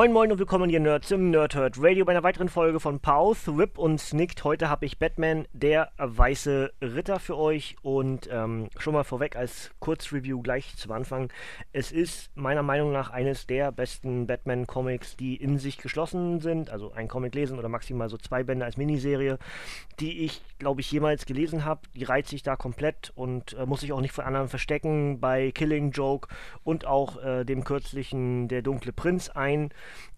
Moin Moin und willkommen ihr Nerds im Nerdhurt Radio bei einer weiteren Folge von Pause, Whip und Snicked. Heute habe ich Batman, der weiße Ritter für euch und ähm, schon mal vorweg als Kurzreview gleich zum Anfang. Es ist meiner Meinung nach eines der besten Batman-Comics, die in sich geschlossen sind, also ein Comic lesen oder maximal so zwei Bände als Miniserie, die ich, glaube ich, jemals gelesen habe. Die reizt sich da komplett und äh, muss sich auch nicht von anderen verstecken bei Killing Joke und auch äh, dem kürzlichen Der dunkle Prinz ein.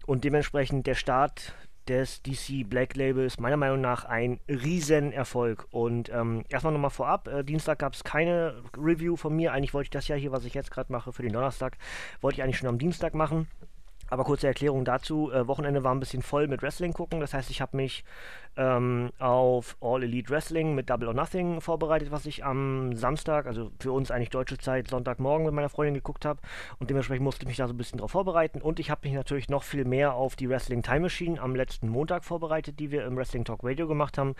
Und dementsprechend der Start des DC Black Labels meiner Meinung nach ein Riesenerfolg. Und ähm, erstmal nochmal vorab, äh, Dienstag gab es keine Review von mir. Eigentlich wollte ich das ja hier, was ich jetzt gerade mache, für den Donnerstag, wollte ich eigentlich schon am Dienstag machen. Aber kurze Erklärung dazu. Äh, Wochenende war ein bisschen voll mit Wrestling gucken. Das heißt, ich habe mich ähm, auf All Elite Wrestling mit Double or Nothing vorbereitet, was ich am Samstag, also für uns eigentlich deutsche Zeit, Sonntagmorgen mit meiner Freundin geguckt habe. Und dementsprechend musste ich mich da so ein bisschen drauf vorbereiten. Und ich habe mich natürlich noch viel mehr auf die Wrestling Time Machine am letzten Montag vorbereitet, die wir im Wrestling Talk Radio gemacht haben.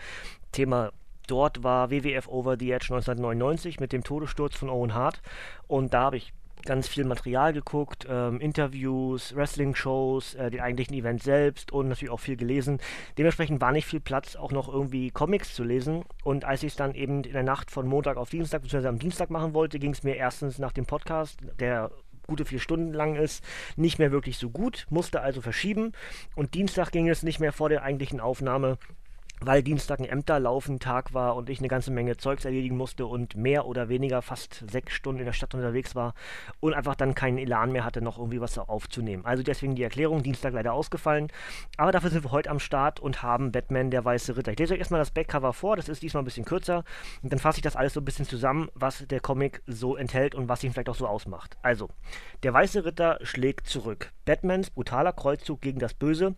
Thema dort war WWF Over the Edge 1999 mit dem Todessturz von Owen Hart. Und da habe ich ganz viel Material geguckt, ähm, Interviews, Wrestling-Shows, äh, den eigentlichen Event selbst und natürlich auch viel gelesen. Dementsprechend war nicht viel Platz, auch noch irgendwie Comics zu lesen. Und als ich es dann eben in der Nacht von Montag auf Dienstag, beziehungsweise am Dienstag machen wollte, ging es mir erstens nach dem Podcast, der gute vier Stunden lang ist, nicht mehr wirklich so gut, musste also verschieben. Und Dienstag ging es nicht mehr vor der eigentlichen Aufnahme weil Dienstag ein Ämterlaufen Tag war und ich eine ganze Menge Zeugs erledigen musste und mehr oder weniger fast sechs Stunden in der Stadt unterwegs war und einfach dann keinen Elan mehr hatte, noch irgendwie was aufzunehmen. Also deswegen die Erklärung, Dienstag leider ausgefallen. Aber dafür sind wir heute am Start und haben Batman, der weiße Ritter. Ich lese euch erstmal das Backcover vor, das ist diesmal ein bisschen kürzer und dann fasse ich das alles so ein bisschen zusammen, was der Comic so enthält und was ihn vielleicht auch so ausmacht. Also, der weiße Ritter schlägt zurück. Batmans brutaler Kreuzzug gegen das Böse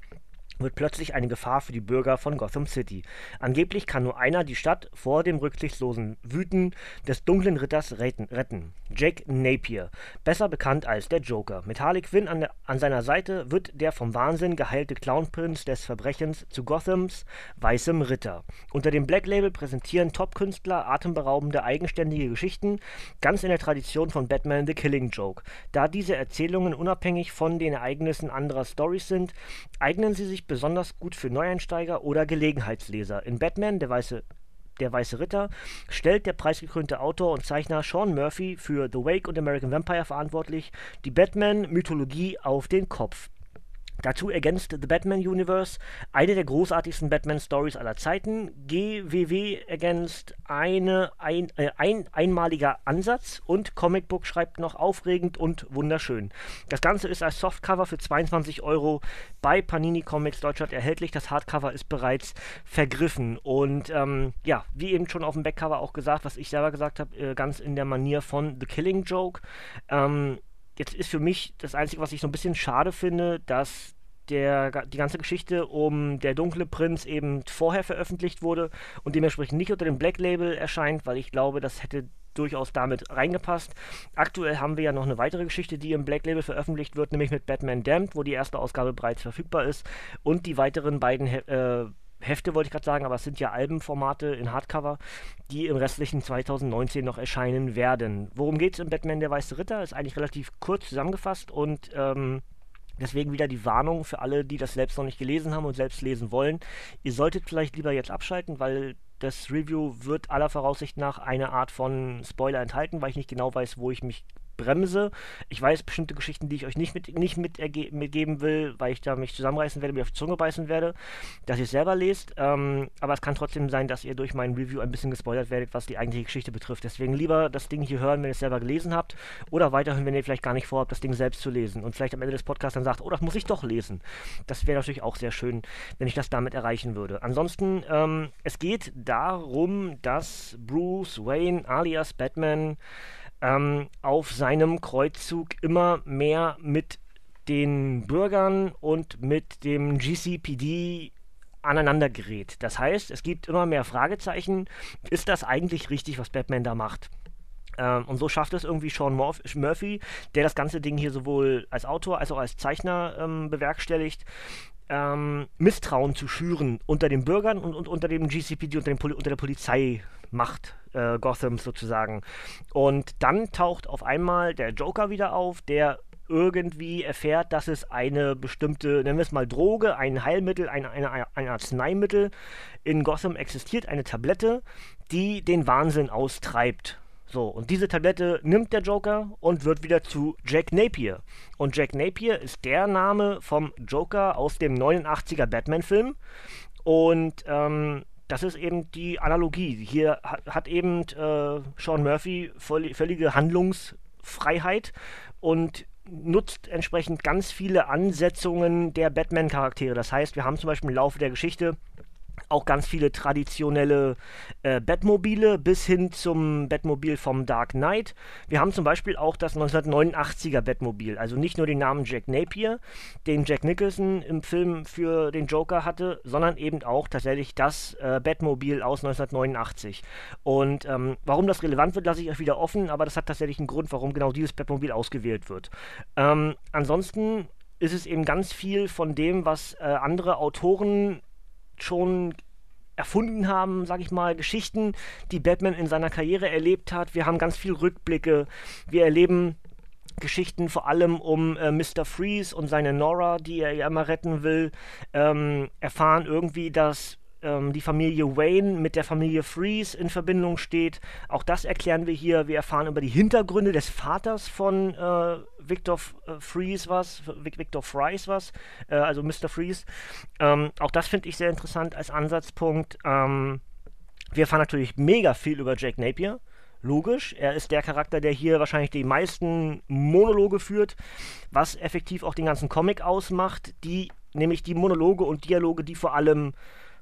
wird plötzlich eine Gefahr für die Bürger von Gotham City. Angeblich kann nur einer die Stadt vor dem rücksichtslosen Wüten des dunklen Ritters retten. Jack Napier, besser bekannt als der Joker. Mit Harley Quinn an, der, an seiner Seite wird der vom Wahnsinn geheilte Clownprinz des Verbrechens zu Gothams weißem Ritter. Unter dem Black Label präsentieren Top-Künstler atemberaubende eigenständige Geschichten, ganz in der Tradition von Batman The Killing Joke. Da diese Erzählungen unabhängig von den Ereignissen anderer Stories sind, eignen sie sich besonders gut für Neueinsteiger oder Gelegenheitsleser. In Batman, der weiße der Weiße Ritter, stellt der preisgekrönte Autor und Zeichner Sean Murphy für The Wake und American Vampire verantwortlich die Batman-Mythologie auf den Kopf. Dazu ergänzt The Batman Universe eine der großartigsten Batman-Stories aller Zeiten. GWW ergänzt eine ein, äh, ein einmaliger Ansatz und Comicbook schreibt noch aufregend und wunderschön. Das Ganze ist als Softcover für 22 Euro bei Panini Comics Deutschland erhältlich. Das Hardcover ist bereits vergriffen. Und ähm, ja, wie eben schon auf dem Backcover auch gesagt, was ich selber gesagt habe, äh, ganz in der Manier von The Killing Joke. Ähm, jetzt ist für mich das Einzige, was ich so ein bisschen schade finde, dass der, die ganze Geschichte um der dunkle Prinz eben vorher veröffentlicht wurde und dementsprechend nicht unter dem Black Label erscheint, weil ich glaube, das hätte durchaus damit reingepasst. Aktuell haben wir ja noch eine weitere Geschichte, die im Black Label veröffentlicht wird, nämlich mit Batman Damned, wo die erste Ausgabe bereits verfügbar ist und die weiteren beiden äh, Hefte wollte ich gerade sagen, aber es sind ja Albenformate in Hardcover, die im restlichen 2019 noch erscheinen werden. Worum geht es im Batman der Weiße Ritter? Ist eigentlich relativ kurz zusammengefasst und ähm, Deswegen wieder die Warnung für alle, die das selbst noch nicht gelesen haben und selbst lesen wollen. Ihr solltet vielleicht lieber jetzt abschalten, weil das Review wird aller Voraussicht nach eine Art von Spoiler enthalten, weil ich nicht genau weiß, wo ich mich bremse. Ich weiß bestimmte Geschichten, die ich euch nicht, mit, nicht mit mitgeben will, weil ich da mich zusammenreißen werde, mir auf die Zunge beißen werde, dass ihr es selber lest. Ähm, aber es kann trotzdem sein, dass ihr durch mein Review ein bisschen gespoilert werdet, was die eigentliche Geschichte betrifft. Deswegen lieber das Ding hier hören, wenn ihr es selber gelesen habt, oder weiterhin, wenn ihr vielleicht gar nicht vorhabt, das Ding selbst zu lesen und vielleicht am Ende des Podcasts dann sagt, oh, das muss ich doch lesen. Das wäre natürlich auch sehr schön, wenn ich das damit erreichen würde. Ansonsten, ähm, es geht darum, dass Bruce Wayne alias Batman ähm, auf seinem Kreuzzug immer mehr mit den Bürgern und mit dem GCPD aneinander gerät. Das heißt, es gibt immer mehr Fragezeichen. Ist das eigentlich richtig, was Batman da macht? Ähm, und so schafft es irgendwie Sean Murphy, der das ganze Ding hier sowohl als Autor als auch als Zeichner ähm, bewerkstelligt, ähm, Misstrauen zu schüren unter den Bürgern und, und unter dem GCPD, unter, dem Poli unter der Polizeimacht äh, Gothams sozusagen. Und dann taucht auf einmal der Joker wieder auf, der irgendwie erfährt, dass es eine bestimmte, nennen wir es mal Droge, ein Heilmittel, ein, eine, ein Arzneimittel in Gotham existiert, eine Tablette, die den Wahnsinn austreibt. So, und diese Tablette nimmt der Joker und wird wieder zu Jack Napier. Und Jack Napier ist der Name vom Joker aus dem 89er Batman-Film. Und ähm, das ist eben die Analogie. Hier hat, eben äh, Sean Murphy völlige Handlungsfreiheit und nutzt entsprechend ganz viele Ansetzungen der Batman-Charaktere. Das heißt, wir haben zum Beispiel im Laufe der Geschichte auch ganz viele traditionelle äh, Batmobile bis hin zum Batmobil vom Dark Knight. Wir haben zum Beispiel auch das 1989er Batmobil, also nicht nur den Namen Jack Napier, den Jack Nicholson im Film für den Joker hatte, sondern eben auch tatsächlich das äh, Batmobil aus 1989. Und ähm, warum das relevant wird, lasse ich euch wieder offen, aber das hat tatsächlich einen Grund, warum genau dieses Batmobil ausgewählt wird. Ähm, ansonsten ist es eben ganz viel von dem, was äh, andere Autoren schon erfunden haben, sag ich mal, Geschichten, die Batman in seiner Karriere erlebt hat. Wir haben ganz viel Rückblicke. Wir erleben Geschichten vor allem um äh, Mr. Freeze und seine Nora, die er ja immer retten will, ähm, erfahren irgendwie, dass ähm, die Familie Wayne mit der Familie Freeze in Verbindung steht. Auch das erklären wir hier. Wir erfahren über die Hintergründe des Vaters von äh, Victor äh, Freeze was, Victor Fries was, äh, also Mr. Freeze. Ähm, auch das finde ich sehr interessant als Ansatzpunkt. Ähm, wir erfahren natürlich mega viel über Jack Napier. Logisch, er ist der Charakter, der hier wahrscheinlich die meisten Monologe führt, was effektiv auch den ganzen Comic ausmacht, die nämlich die Monologe und Dialoge, die vor allem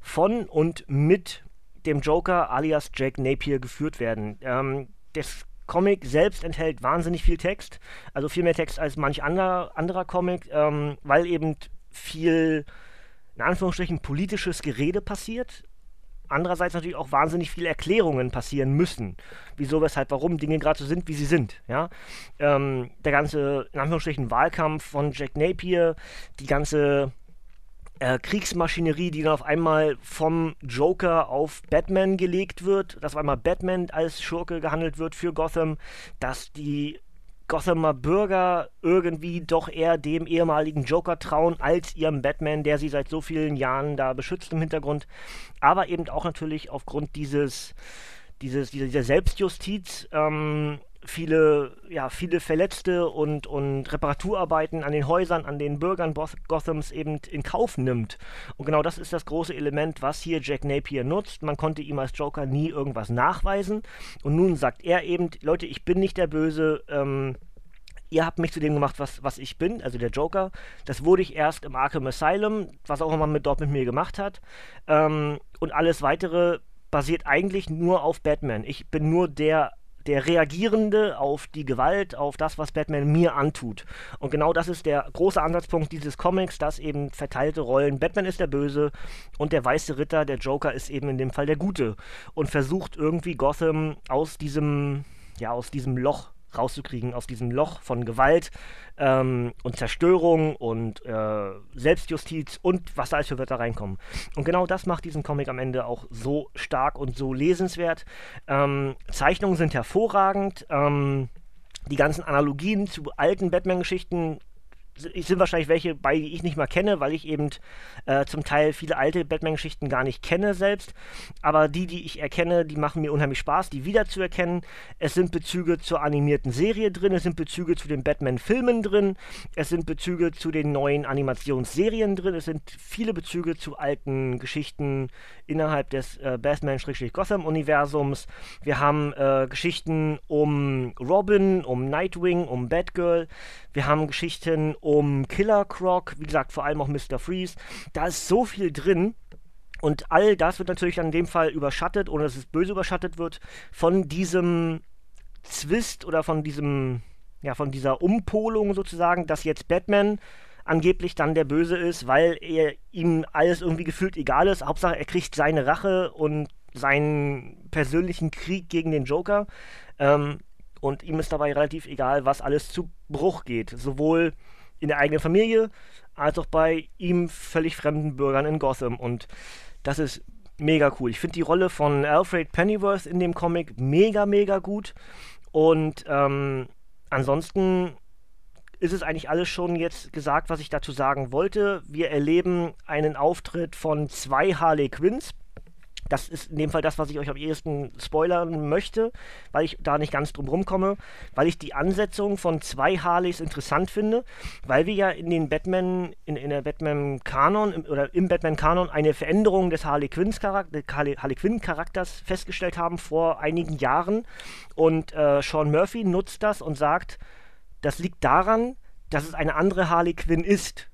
von und mit dem Joker alias Jack Napier geführt werden. Ähm, das Comic selbst enthält wahnsinnig viel Text, also viel mehr Text als manch anderer, anderer Comic, ähm, weil eben viel, in Anführungsstrichen, politisches Gerede passiert. Andererseits natürlich auch wahnsinnig viele Erklärungen passieren müssen. Wieso, weshalb, warum Dinge gerade so sind, wie sie sind. Ja? Ähm, der ganze, in Anführungsstrichen, Wahlkampf von Jack Napier, die ganze äh, Kriegsmaschinerie, die dann auf einmal vom Joker auf Batman gelegt wird, dass auf einmal Batman als Schurke gehandelt wird für Gotham, dass die Gothamer Bürger irgendwie doch eher dem ehemaligen Joker trauen als ihrem Batman, der sie seit so vielen Jahren da beschützt im Hintergrund. Aber eben auch natürlich aufgrund dieses, dieses, dieser, dieser Selbstjustiz ähm, viele, ja, viele Verletzte und, und Reparaturarbeiten an den Häusern, an den Bürgern Gothams eben in Kauf nimmt. Und genau das ist das große Element, was hier Jack Napier nutzt. Man konnte ihm als Joker nie irgendwas nachweisen. Und nun sagt er eben, Leute, ich bin nicht der Böse, ähm, ihr habt mich zu dem gemacht, was, was ich bin, also der Joker. Das wurde ich erst im Arkham Asylum, was auch immer mit, dort mit mir gemacht hat. Ähm, und alles weitere basiert eigentlich nur auf Batman. Ich bin nur der der Reagierende auf die Gewalt, auf das, was Batman mir antut. Und genau das ist der große Ansatzpunkt dieses Comics, dass eben verteilte Rollen, Batman ist der Böse und der weiße Ritter, der Joker ist eben in dem Fall der Gute und versucht irgendwie Gotham aus diesem, ja, aus diesem Loch rauszukriegen aus diesem Loch von Gewalt ähm, und Zerstörung und äh, Selbstjustiz und was da alles für Wörter reinkommen. Und genau das macht diesen Comic am Ende auch so stark und so lesenswert. Ähm, Zeichnungen sind hervorragend. Ähm, die ganzen Analogien zu alten Batman-Geschichten sind wahrscheinlich welche bei, die ich nicht mal kenne, weil ich eben äh, zum Teil viele alte Batman-Geschichten gar nicht kenne selbst. Aber die, die ich erkenne, die machen mir unheimlich Spaß, die wiederzuerkennen. Es sind Bezüge zur animierten Serie drin, es sind Bezüge zu den Batman-Filmen drin, es sind Bezüge zu den neuen Animationsserien drin, es sind viele Bezüge zu alten Geschichten innerhalb des äh, Batman-Gotham-Universums. Wir haben äh, Geschichten um Robin, um Nightwing, um Batgirl. Wir haben Geschichten um Killer Croc, wie gesagt, vor allem auch Mr. Freeze. Da ist so viel drin. Und all das wird natürlich in dem Fall überschattet, ohne dass es böse überschattet wird, von diesem Zwist oder von diesem, ja, von dieser Umpolung sozusagen, dass jetzt Batman angeblich dann der Böse ist, weil er ihm alles irgendwie gefühlt egal ist. Hauptsache, er kriegt seine Rache und seinen persönlichen Krieg gegen den Joker. Ähm, und ihm ist dabei relativ egal, was alles zu Bruch geht. Sowohl in der eigenen Familie als auch bei ihm völlig fremden Bürgern in Gotham. Und das ist mega cool. Ich finde die Rolle von Alfred Pennyworth in dem Comic mega, mega gut. Und ähm, ansonsten ist es eigentlich alles schon jetzt gesagt, was ich dazu sagen wollte. Wir erleben einen Auftritt von zwei Harley Quinns. Das ist in dem Fall das, was ich euch am ehesten spoilern möchte, weil ich da nicht ganz drum rumkomme, weil ich die Ansetzung von zwei Harleys interessant finde, weil wir ja in den Batman, in, in der Batman-Kanon oder im Batman-Kanon eine Veränderung des Harley, Quinns Charakter, Harley, Harley Quinn-Charakters festgestellt haben vor einigen Jahren. Und äh, Sean Murphy nutzt das und sagt, das liegt daran, dass es eine andere Harley Quinn ist.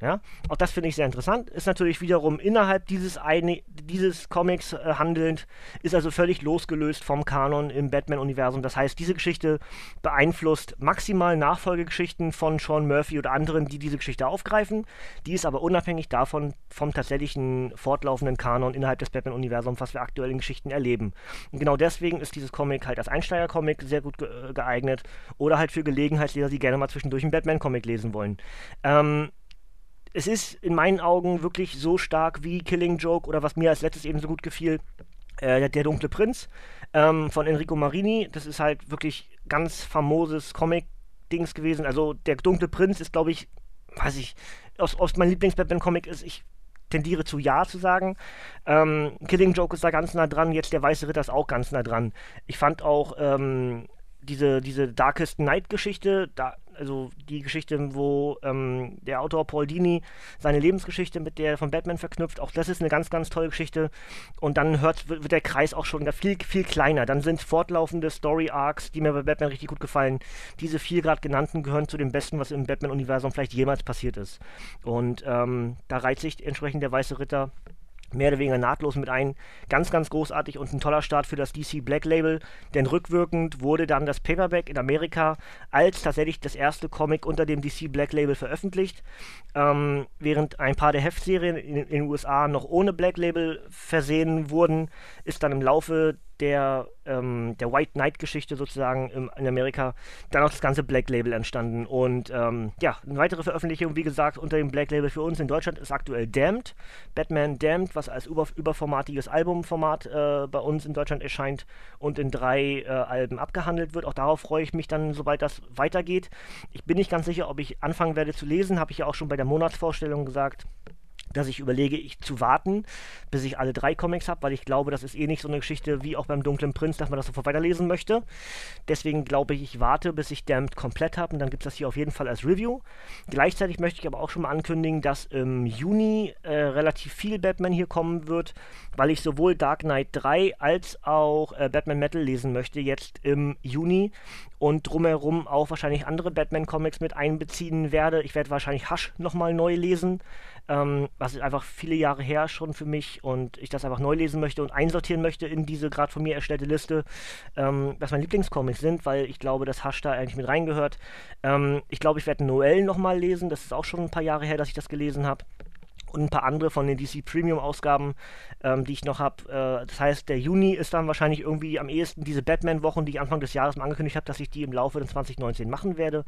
Ja, auch das finde ich sehr interessant. Ist natürlich wiederum innerhalb dieses, eine, dieses Comics äh, handelnd, ist also völlig losgelöst vom Kanon im Batman-Universum. Das heißt, diese Geschichte beeinflusst maximal Nachfolgegeschichten von Sean Murphy oder anderen, die diese Geschichte aufgreifen. Die ist aber unabhängig davon vom tatsächlichen fortlaufenden Kanon innerhalb des Batman-Universums, was wir aktuell in Geschichten erleben. Und genau deswegen ist dieses Comic halt als Einsteiger-Comic sehr gut ge äh, geeignet oder halt für Gelegenheitsleser, die gerne mal zwischendurch einen Batman-Comic lesen wollen. Ähm, es ist in meinen Augen wirklich so stark wie Killing Joke oder was mir als letztes eben so gut gefiel, äh, Der dunkle Prinz ähm, von Enrico Marini. Das ist halt wirklich ganz famoses Comic-Dings gewesen. Also der dunkle Prinz ist, glaube ich, weiß ich, aus, aus mein Lieblings-Batman-Comic ist, ich tendiere zu Ja zu sagen. Ähm, Killing Joke ist da ganz nah dran, jetzt der Weiße Ritter ist auch ganz nah dran. Ich fand auch ähm, diese, diese Darkest Night-Geschichte, da also die Geschichte, wo ähm, der Autor Paul Dini seine Lebensgeschichte mit der von Batman verknüpft, auch das ist eine ganz, ganz tolle Geschichte. Und dann hört, wird, der Kreis auch schon viel, viel kleiner. Dann sind fortlaufende Story-Arcs, die mir bei Batman richtig gut gefallen. Diese vier gerade genannten gehören zu dem Besten, was im Batman-Universum vielleicht jemals passiert ist. Und ähm, da reizt sich entsprechend der Weiße Ritter mehr oder weniger nahtlos mit ein. Ganz, ganz großartig und ein toller Start für das DC Black Label, denn rückwirkend wurde dann das Paperback in Amerika als tatsächlich das erste Comic unter dem DC Black Label veröffentlicht, ähm, während ein paar der Heftserien in, in den USA noch ohne Black Label versehen wurden, ist dann im Laufe der, ähm, der White Knight-Geschichte sozusagen im, in Amerika dann auch das ganze Black Label entstanden. Und ähm, ja, eine weitere Veröffentlichung, wie gesagt, unter dem Black Label für uns in Deutschland ist aktuell Damned. Batman Damned, was als über, überformatiges Albumformat äh, bei uns in Deutschland erscheint und in drei äh, Alben abgehandelt wird. Auch darauf freue ich mich dann, sobald das weitergeht. Ich bin nicht ganz sicher, ob ich anfangen werde zu lesen, habe ich ja auch schon bei der Monatsvorstellung gesagt dass ich überlege, ich zu warten, bis ich alle drei Comics habe, weil ich glaube, das ist eh nicht so eine Geschichte wie auch beim Dunklen Prinz, dass man das sofort weiterlesen möchte. Deswegen glaube ich, ich warte, bis ich Damned komplett habe und dann gibt es das hier auf jeden Fall als Review. Gleichzeitig möchte ich aber auch schon mal ankündigen, dass im Juni äh, relativ viel Batman hier kommen wird, weil ich sowohl Dark Knight 3 als auch äh, Batman Metal lesen möchte jetzt im Juni und drumherum auch wahrscheinlich andere Batman-Comics mit einbeziehen werde. Ich werde wahrscheinlich Hush nochmal neu lesen ähm, was ist einfach viele Jahre her schon für mich und ich das einfach neu lesen möchte und einsortieren möchte in diese gerade von mir erstellte Liste, ähm, was meine Lieblingscomics sind, weil ich glaube, dass Hasch da eigentlich mit reingehört. Ähm, ich glaube, ich werde Noel nochmal lesen, das ist auch schon ein paar Jahre her, dass ich das gelesen habe und ein paar andere von den DC Premium Ausgaben, ähm, die ich noch habe. Äh, das heißt, der Juni ist dann wahrscheinlich irgendwie am ehesten diese Batman-Wochen, die ich Anfang des Jahres mal angekündigt habe, dass ich die im Laufe des 2019 machen werde.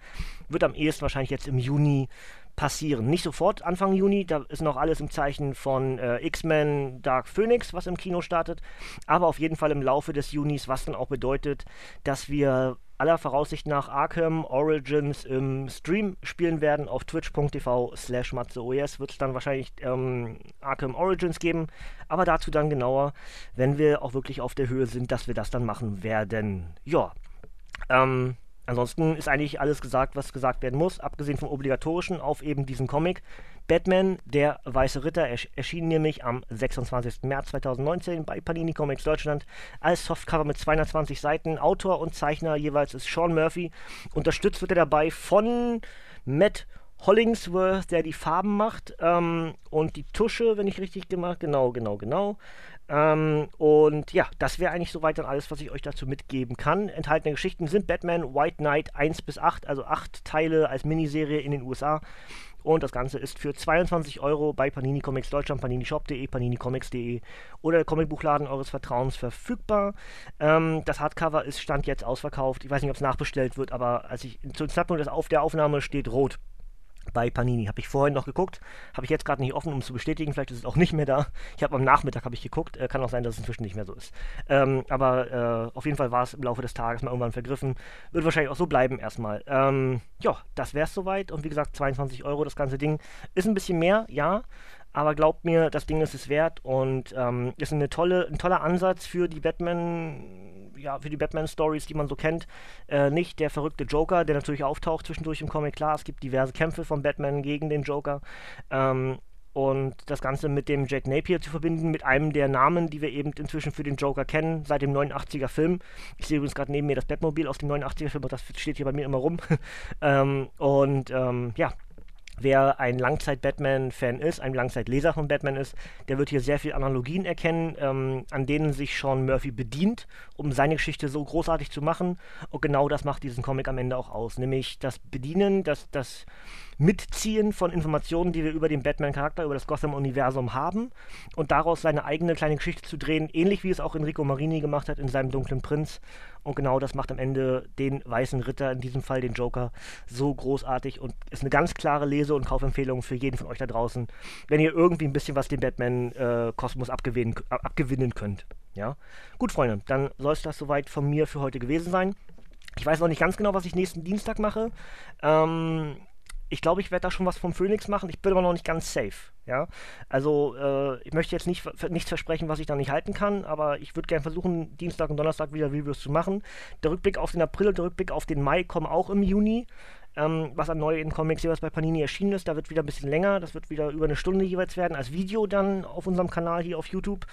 Wird am ehesten wahrscheinlich jetzt im Juni passieren. Nicht sofort Anfang Juni, da ist noch alles im Zeichen von äh, X-Men Dark Phoenix, was im Kino startet, aber auf jeden Fall im Laufe des Junis, was dann auch bedeutet, dass wir aller Voraussicht nach Arkham Origins im Stream spielen werden. Auf twitch.tv slash matzeoes wird es dann wahrscheinlich ähm, Arkham Origins geben, aber dazu dann genauer, wenn wir auch wirklich auf der Höhe sind, dass wir das dann machen werden. Ja, ähm, Ansonsten ist eigentlich alles gesagt, was gesagt werden muss, abgesehen vom obligatorischen auf eben diesen Comic. Batman, der Weiße Ritter, erschien nämlich am 26. März 2019 bei Panini Comics Deutschland als Softcover mit 220 Seiten. Autor und Zeichner jeweils ist Sean Murphy. Unterstützt wird er dabei von Matt Hollingsworth, der die Farben macht ähm, und die Tusche, wenn ich richtig gemacht, genau, genau, genau. Ähm, und ja, das wäre eigentlich soweit dann alles, was ich euch dazu mitgeben kann. Enthaltene Geschichten sind Batman White Knight 1 bis 8, also 8 Teile als Miniserie in den USA. Und das Ganze ist für 22 Euro bei Panini Comics Deutschland, paninishop.de, paninicomics.de oder der Comicbuchladen eures Vertrauens verfügbar. Ähm, das Hardcover ist Stand jetzt ausverkauft. Ich weiß nicht, ob es nachbestellt wird, aber als ich zum Zeitpunkt der Aufnahme steht rot bei Panini. Habe ich vorhin noch geguckt, habe ich jetzt gerade nicht offen, um zu bestätigen. Vielleicht ist es auch nicht mehr da. Ich habe am Nachmittag habe ich geguckt. Äh, kann auch sein, dass es inzwischen nicht mehr so ist. Ähm, aber äh, auf jeden Fall war es im Laufe des Tages mal irgendwann vergriffen. Wird wahrscheinlich auch so bleiben erstmal. Ähm, ja, das wäre es soweit. Und wie gesagt, 22 Euro das ganze Ding. Ist ein bisschen mehr, ja. Aber glaubt mir, das Ding ist es wert und ähm, ist eine tolle, ein toller Ansatz für die Batman ja, für die Batman-Stories, die man so kennt, äh, nicht der verrückte Joker, der natürlich auftaucht zwischendurch im Comic. Klar, es gibt diverse Kämpfe von Batman gegen den Joker. Ähm, und das Ganze mit dem Jack Napier zu verbinden, mit einem der Namen, die wir eben inzwischen für den Joker kennen, seit dem 89er Film. Ich sehe übrigens gerade neben mir das Batmobil aus dem 89er Film, das steht hier bei mir immer rum. ähm, und ähm, ja, wer ein Langzeit-Batman-Fan ist, ein Langzeitleser von Batman ist, der wird hier sehr viele Analogien erkennen, ähm, an denen sich Sean Murphy bedient, um seine Geschichte so großartig zu machen. Und genau das macht diesen Comic am Ende auch aus, nämlich das Bedienen, das, das Mitziehen von Informationen, die wir über den Batman-Charakter, über das Gotham-Universum haben und daraus seine eigene kleine Geschichte zu drehen, ähnlich wie es auch Enrico Marini gemacht hat in seinem Dunklen Prinz. Und genau das macht am Ende den Weißen Ritter, in diesem Fall den Joker, so großartig und ist eine ganz klare Lese- und Kaufempfehlung für jeden von euch da draußen, wenn ihr irgendwie ein bisschen was dem Batman-Kosmos äh, abgewinnen, abgewinnen könnt. Ja? Gut, Freunde, dann soll es das soweit von mir für heute gewesen sein. Ich weiß noch nicht ganz genau, was ich nächsten Dienstag mache. Ähm, ich glaube, ich werde da schon was vom Phoenix machen. Ich bin aber noch nicht ganz safe. Ja, also äh, ich möchte jetzt nicht, nichts versprechen, was ich da nicht halten kann, aber ich würde gerne versuchen, Dienstag und Donnerstag wieder Reviews zu machen. Der Rückblick auf den April und der Rückblick auf den Mai kommen auch im Juni ähm, was an neuen Comics jeweils bei Panini erschienen ist. Da wird wieder ein bisschen länger, das wird wieder über eine Stunde jeweils werden, als Video dann auf unserem Kanal hier auf YouTube.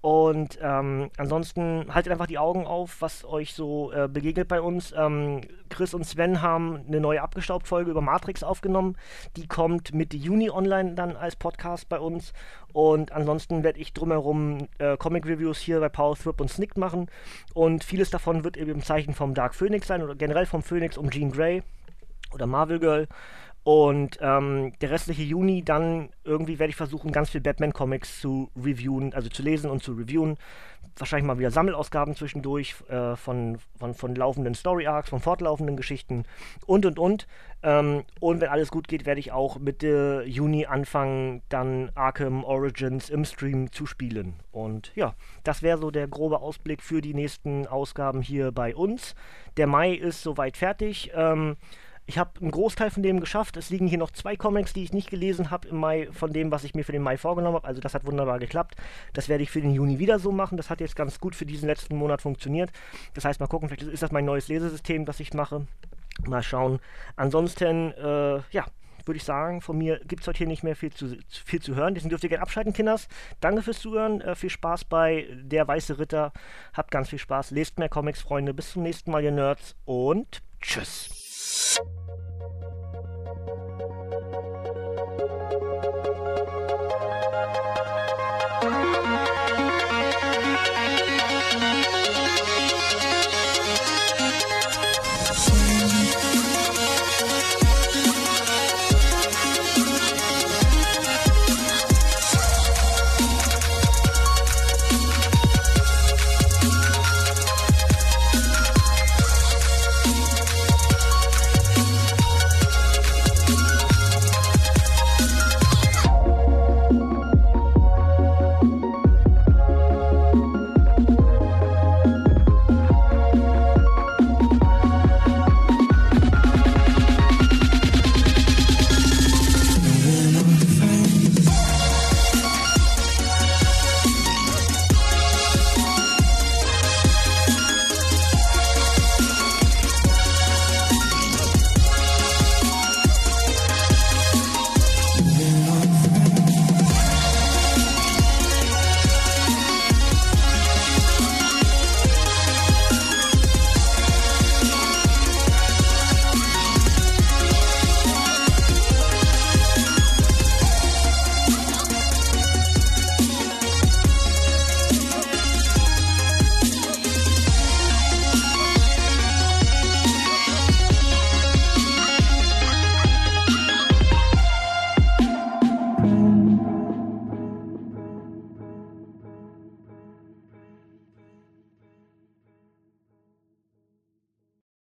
Und ähm, ansonsten haltet einfach die Augen auf, was euch so äh, begegnet bei uns. Ähm, Chris und Sven haben eine neue Abgestaubt-Folge über Matrix aufgenommen. Die kommt Mitte Juni online dann als Podcast bei uns. Und ansonsten werde ich drumherum äh, Comic-Reviews hier bei Power Thrip und Snick machen. Und vieles davon wird eben im Zeichen vom Dark Phoenix sein oder generell vom Phoenix um Jean Grey oder Marvel Girl. Und ähm, der restliche Juni dann irgendwie werde ich versuchen, ganz viel Batman-Comics zu reviewen, also zu lesen und zu reviewen. Wahrscheinlich mal wieder Sammelausgaben zwischendurch äh, von, von, von laufenden Story-Arcs, von fortlaufenden Geschichten und und und. Ähm, und wenn alles gut geht, werde ich auch Mitte Juni anfangen, dann Arkham Origins im Stream zu spielen. Und ja, das wäre so der grobe Ausblick für die nächsten Ausgaben hier bei uns. Der Mai ist soweit fertig. Ähm, ich habe einen Großteil von dem geschafft. Es liegen hier noch zwei Comics, die ich nicht gelesen habe im Mai, von dem, was ich mir für den Mai vorgenommen habe. Also das hat wunderbar geklappt. Das werde ich für den Juni wieder so machen. Das hat jetzt ganz gut für diesen letzten Monat funktioniert. Das heißt, mal gucken, vielleicht ist das mein neues Lesesystem, das ich mache. Mal schauen. Ansonsten, äh, ja, würde ich sagen, von mir gibt es heute hier nicht mehr viel zu, viel zu hören. Deswegen dürft ihr gerne abschalten, Kinders. Danke fürs Zuhören. Äh, viel Spaß bei Der Weiße Ritter. Habt ganz viel Spaß. Lest mehr Comics, Freunde. Bis zum nächsten Mal, ihr Nerds. Und tschüss. フッ。